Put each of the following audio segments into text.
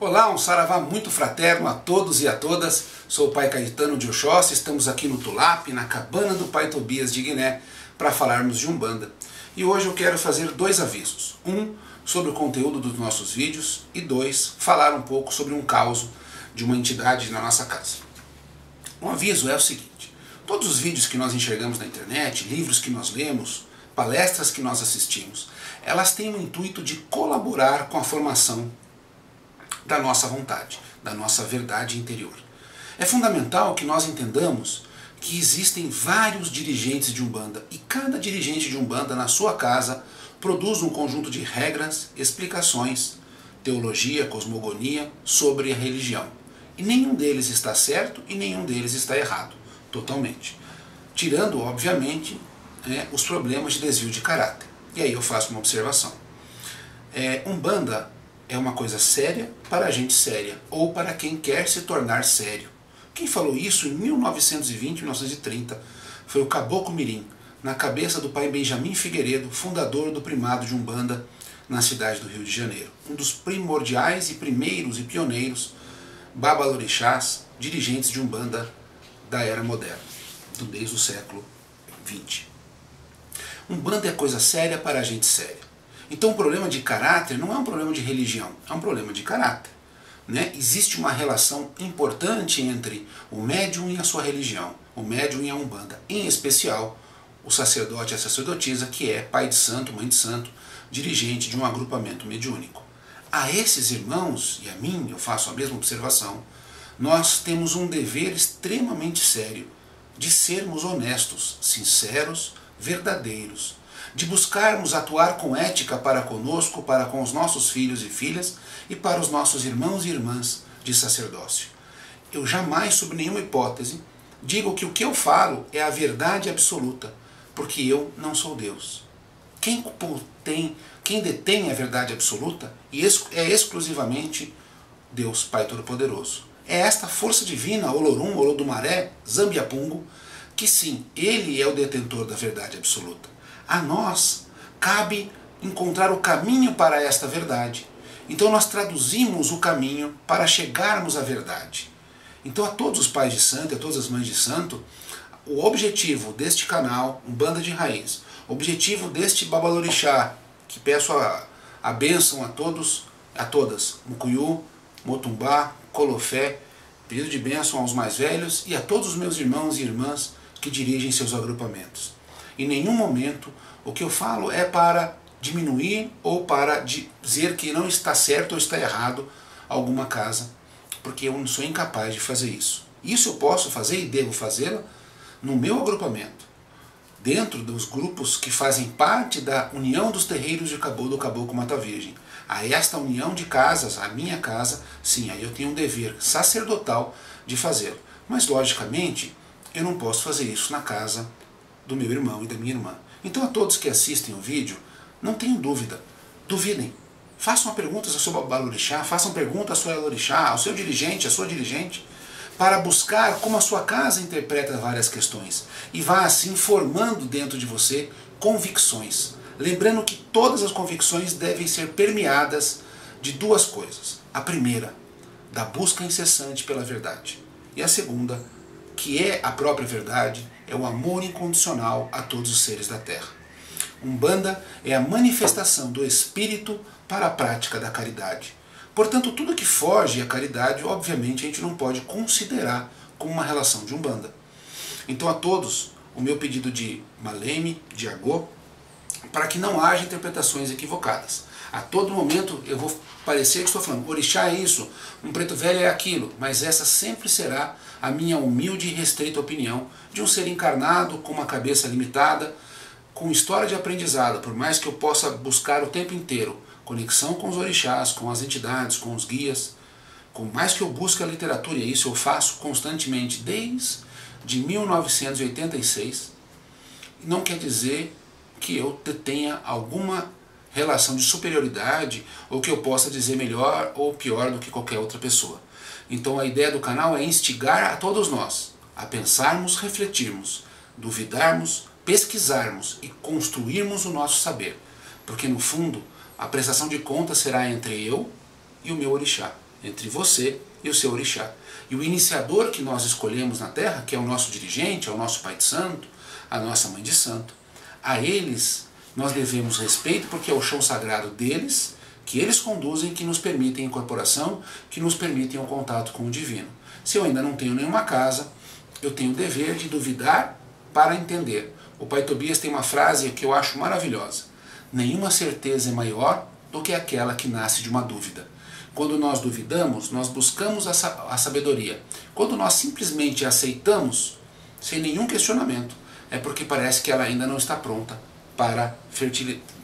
Olá, um saravá muito fraterno a todos e a todas. Sou o Pai Caetano de Oxóssi, estamos aqui no Tulap, na cabana do Pai Tobias de Guiné, para falarmos de Umbanda. E hoje eu quero fazer dois avisos. Um, sobre o conteúdo dos nossos vídeos e dois, falar um pouco sobre um caos de uma entidade na nossa casa. Um aviso é o seguinte, todos os vídeos que nós enxergamos na internet, livros que nós lemos, palestras que nós assistimos, elas têm o intuito de colaborar com a formação da nossa vontade, da nossa verdade interior. É fundamental que nós entendamos que existem vários dirigentes de Umbanda e cada dirigente de Umbanda na sua casa produz um conjunto de regras, explicações, teologia, cosmogonia sobre a religião. E nenhum deles está certo e nenhum deles está errado, totalmente. Tirando, obviamente, é, os problemas de desvio de caráter. E aí eu faço uma observação. É, Umbanda é uma coisa séria para a gente séria, ou para quem quer se tornar sério. Quem falou isso em 1920 1930 foi o Caboclo Mirim, na cabeça do pai Benjamin Figueiredo, fundador do primado de Umbanda na cidade do Rio de Janeiro. Um dos primordiais e primeiros e pioneiros babalorixás, dirigentes de Umbanda da era moderna, desde o século XX. Umbanda é coisa séria para a gente séria. Então o problema de caráter não é um problema de religião, é um problema de caráter. Né? Existe uma relação importante entre o médium e a sua religião, o médium e a Umbanda, em especial o sacerdote e a sacerdotisa, que é pai de santo, mãe de santo, dirigente de um agrupamento mediúnico. A esses irmãos, e a mim, eu faço a mesma observação, nós temos um dever extremamente sério de sermos honestos, sinceros, verdadeiros, de buscarmos atuar com ética para conosco, para com os nossos filhos e filhas e para os nossos irmãos e irmãs de sacerdócio. Eu jamais, sob nenhuma hipótese, digo que o que eu falo é a verdade absoluta, porque eu não sou Deus. Quem tem, quem detém a verdade absoluta é exclusivamente Deus, Pai Todo-Poderoso. É esta força divina, Olorum, Olodumaré, Zambiapungo, que sim, ele é o detentor da verdade absoluta. A nós cabe encontrar o caminho para esta verdade. Então nós traduzimos o caminho para chegarmos à verdade. Então a todos os pais de santo, a todas as mães de santo, o objetivo deste canal, um banda de raiz, o objetivo deste babalorixá, que peço a, a bênção a todos, a todas, Mucuyu, Motumbá, Colofé, pedido de bênção aos mais velhos e a todos os meus irmãos e irmãs que dirigem seus agrupamentos. Em nenhum momento o que eu falo é para diminuir ou para dizer que não está certo ou está errado alguma casa, porque eu não sou incapaz de fazer isso. Isso eu posso fazer e devo fazê-lo no meu agrupamento, dentro dos grupos que fazem parte da União dos Terreiros de Cabo do Caboclo Mata Virgem. A esta união de casas, a minha casa, sim, aí eu tenho um dever sacerdotal de fazê-lo. Mas, logicamente, eu não posso fazer isso na casa do meu irmão e da minha irmã. Então a todos que assistem o vídeo, não tenham dúvida, duvidem. Façam perguntas ao seu balorixá, façam perguntas ao seu alorixá, ao seu dirigente, à sua dirigente, para buscar como a sua casa interpreta várias questões. E vá assim formando dentro de você convicções. Lembrando que todas as convicções devem ser permeadas de duas coisas. A primeira, da busca incessante pela verdade. E a segunda, que é a própria verdade, é o amor incondicional a todos os seres da Terra. Umbanda é a manifestação do Espírito para a prática da caridade. Portanto, tudo que foge à caridade, obviamente, a gente não pode considerar como uma relação de Umbanda. Então, a todos, o meu pedido de Maleme, de Agô, para que não haja interpretações equivocadas. A todo momento eu vou parecer que estou falando, orixá é isso, um preto velho é aquilo, mas essa sempre será a minha humilde e restrita opinião de um ser encarnado com uma cabeça limitada, com história de aprendizado, por mais que eu possa buscar o tempo inteiro conexão com os orixás, com as entidades, com os guias, com mais que eu busque a literatura, e isso eu faço constantemente desde 1986, não quer dizer que eu tenha alguma relação de superioridade ou que eu possa dizer melhor ou pior do que qualquer outra pessoa. Então a ideia do canal é instigar a todos nós a pensarmos, refletirmos, duvidarmos, pesquisarmos e construirmos o nosso saber. Porque no fundo, a prestação de contas será entre eu e o meu orixá. entre você e o seu orixá. E o iniciador que nós escolhemos na Terra, que é o nosso dirigente, é o nosso Pai de Santo, a nossa Mãe de Santo, a eles nós devemos respeito porque é o chão sagrado deles, que eles conduzem, que nos permitem incorporação, que nos permitem o um contato com o divino. Se eu ainda não tenho nenhuma casa, eu tenho o dever de duvidar para entender. O Pai Tobias tem uma frase que eu acho maravilhosa. Nenhuma certeza é maior do que aquela que nasce de uma dúvida. Quando nós duvidamos, nós buscamos a sabedoria. Quando nós simplesmente aceitamos, sem nenhum questionamento, é porque parece que ela ainda não está pronta para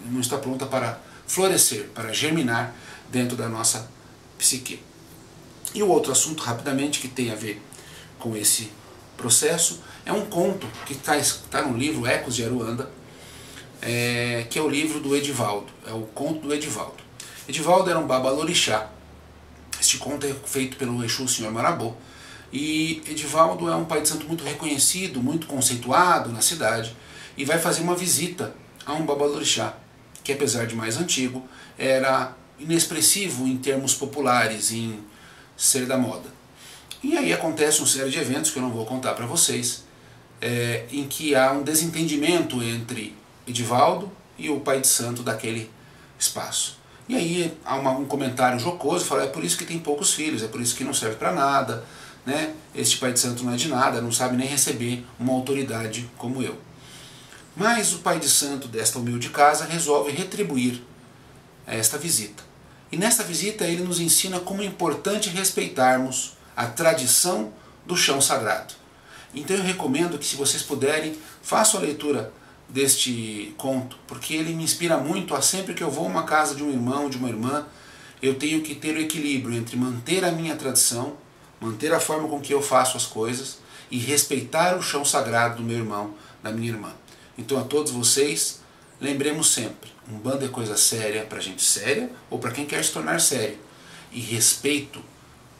não está pronta para florescer, para germinar dentro da nossa psique. E o outro assunto, rapidamente, que tem a ver com esse processo, é um conto que está tá no livro Ecos de Aruanda, é, que é o livro do Edivaldo, é o conto do Edivaldo. Edivaldo era um babalorixá. Este conto é feito pelo Exu Senhor Marabô. E Edivaldo é um pai de santo muito reconhecido, muito conceituado na cidade, e vai fazer uma visita a um babalorixá, que apesar de mais antigo, era inexpressivo em termos populares, em ser da moda. E aí acontece uma série de eventos que eu não vou contar para vocês, é, em que há um desentendimento entre Edivaldo e o pai de santo daquele espaço. E aí há uma, um comentário jocoso, fala, é por isso que tem poucos filhos, é por isso que não serve para nada, né? este pai de santo não é de nada, não sabe nem receber uma autoridade como eu. Mas o pai de santo desta humilde casa resolve retribuir esta visita. E nesta visita ele nos ensina como é importante respeitarmos a tradição do chão sagrado. Então eu recomendo que se vocês puderem, façam a leitura deste conto, porque ele me inspira muito a sempre que eu vou a uma casa de um irmão, de uma irmã, eu tenho que ter o equilíbrio entre manter a minha tradição, manter a forma com que eu faço as coisas e respeitar o chão sagrado do meu irmão, da minha irmã. Então a todos vocês, lembremos sempre, um bando é coisa séria para gente séria ou para quem quer se tornar sério. E respeito,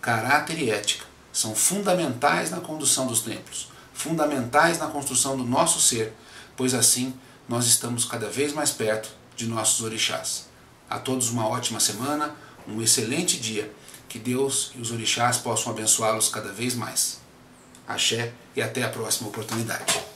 caráter e ética são fundamentais na condução dos templos, fundamentais na construção do nosso ser, pois assim nós estamos cada vez mais perto de nossos orixás. A todos uma ótima semana, um excelente dia. Que Deus e os orixás possam abençoá-los cada vez mais. Axé e até a próxima oportunidade.